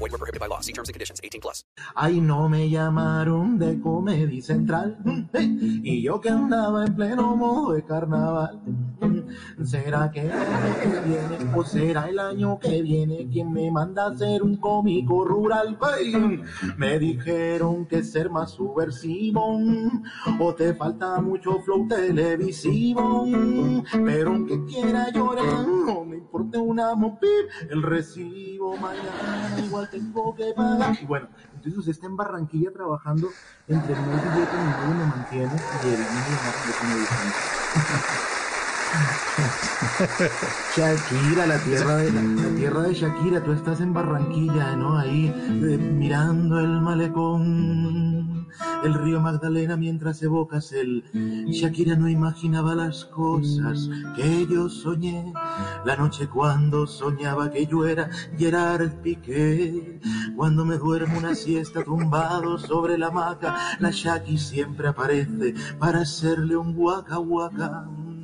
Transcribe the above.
Void were prohibited by law. See terms and conditions. 18 plus. Ay, no me llamaron de Comedy Central. Y yo que andaba en pleno modo de carnaval. ¿Será que el año que viene o será el año que viene quien me manda a ser un cómico rural? Ay, me dijeron que ser más subversivo o te falta mucho flow televisivo. Pero aunque quiera llorar, no me importa una mopip, el recibo mañana igual tengo que pagar. Y bueno, entonces usted está en Barranquilla trabajando entre el y nadie me mantiene y el niño más de Shakira, la tierra de la, tierra de Shakira, tú estás en Barranquilla, ¿no? Ahí eh, mirando el malecón, el río Magdalena mientras evocas el Shakira no imaginaba las cosas que yo soñé, la noche cuando soñaba que yo era Gerard Piqué, cuando me duermo una siesta tumbado sobre la hamaca, la Shaki siempre aparece para hacerle un guaca guaca.